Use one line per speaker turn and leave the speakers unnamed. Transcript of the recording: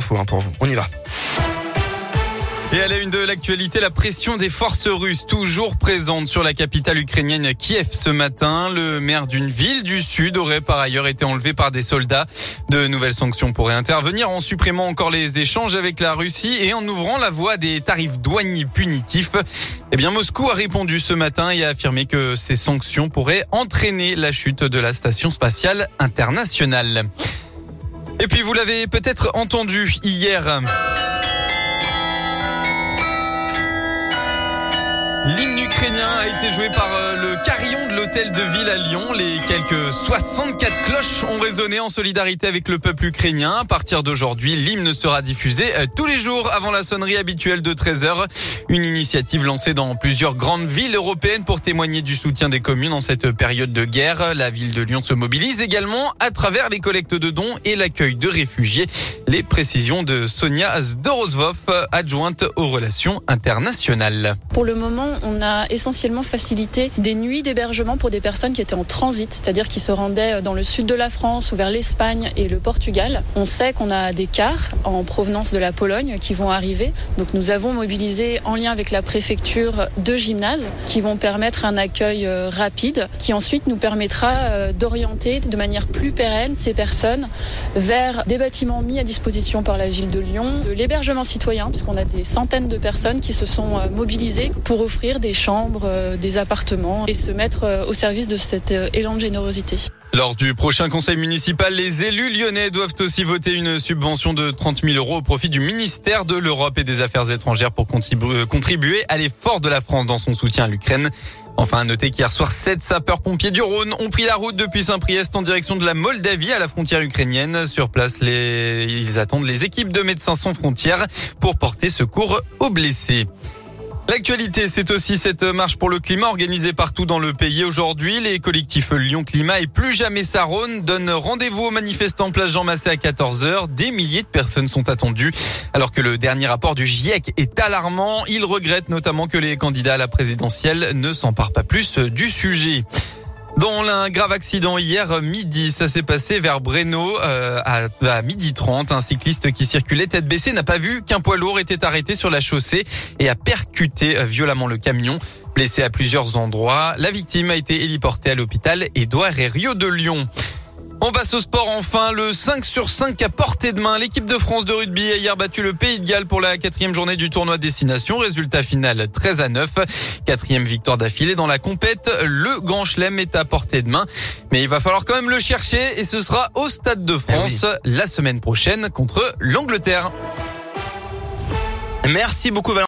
pour vous. On y va.
Et à la une de l'actualité, la pression des forces russes toujours présente sur la capitale ukrainienne Kiev ce matin. Le maire d'une ville du sud aurait par ailleurs été enlevé par des soldats. De nouvelles sanctions pourraient intervenir en supprimant encore les échanges avec la Russie et en ouvrant la voie des tarifs douaniers punitifs. Eh bien, Moscou a répondu ce matin et a affirmé que ces sanctions pourraient entraîner la chute de la station spatiale internationale. Et puis, vous l'avez peut-être entendu hier. L'hymne ukrainien a été joué par euh, le carillon de l'hôtel de ville à Lyon. Les quelques 64 cloches ont résonné en solidarité avec le peuple ukrainien. À partir d'aujourd'hui, l'hymne sera diffusé euh, tous les jours avant la sonnerie habituelle de 13h. Une initiative lancée dans plusieurs grandes villes européennes pour témoigner du soutien des communes en cette période de guerre. La ville de Lyon se mobilise également à travers les collectes de dons et l'accueil de réfugiés. Les précisions de Sonia Zdorozvov, adjointe aux relations internationales.
Pour le moment, on a essentiellement facilité des nuits d'hébergement pour des personnes qui étaient en transit, c'est-à-dire qui se rendaient dans le sud de la France ou vers l'Espagne et le Portugal. On sait qu'on a des cars en provenance de la Pologne qui vont arriver. Donc nous avons mobilisé en lien avec la préfecture deux gymnases qui vont permettre un accueil euh, rapide qui ensuite nous permettra euh, d'orienter de manière plus pérenne ces personnes vers des bâtiments mis à disposition par la ville de Lyon, de l'hébergement citoyen puisqu'on a des centaines de personnes qui se sont euh, mobilisées pour offrir des chambres, euh, des appartements et se mettre euh, au service de cet euh, élan de générosité.
Lors du prochain conseil municipal, les élus lyonnais doivent aussi voter une subvention de 30 000 euros au profit du ministère de l'Europe et des Affaires étrangères pour contribuer à l'effort de la France dans son soutien à l'Ukraine. Enfin, à noter qu'hier soir, sept sapeurs-pompiers du Rhône ont pris la route depuis Saint-Priest en direction de la Moldavie à la frontière ukrainienne. Sur place, ils attendent les équipes de Médecins sans frontières pour porter secours aux blessés. L'actualité, c'est aussi cette marche pour le climat organisée partout dans le pays aujourd'hui. Les collectifs Lyon Climat et Plus Jamais Saronne donnent rendez-vous aux manifestants place Jean Massé à 14h. Des milliers de personnes sont attendues. Alors que le dernier rapport du GIEC est alarmant, il regrette notamment que les candidats à la présidentielle ne s'emparent pas plus du sujet. Dans un grave accident hier midi, ça s'est passé vers Breno euh, à, midi 30. Un cycliste qui circulait tête baissée n'a pas vu qu'un poids lourd était arrêté sur la chaussée et a percuté euh, violemment le camion. Blessé à plusieurs endroits, la victime a été héliportée à l'hôpital Édouard Rio de Lyon. On passe au sport enfin. Le 5 sur 5 à portée de main. L'équipe de France de rugby a hier battu le Pays de Galles pour la quatrième journée du tournoi Destination. Résultat final 13 à 9. Quatrième victoire d'affilée dans la compète. Le Grand Chelem est à portée de main. Mais il va falloir quand même le chercher et ce sera au Stade de France la semaine prochaine contre l'Angleterre.
Merci beaucoup Valentin.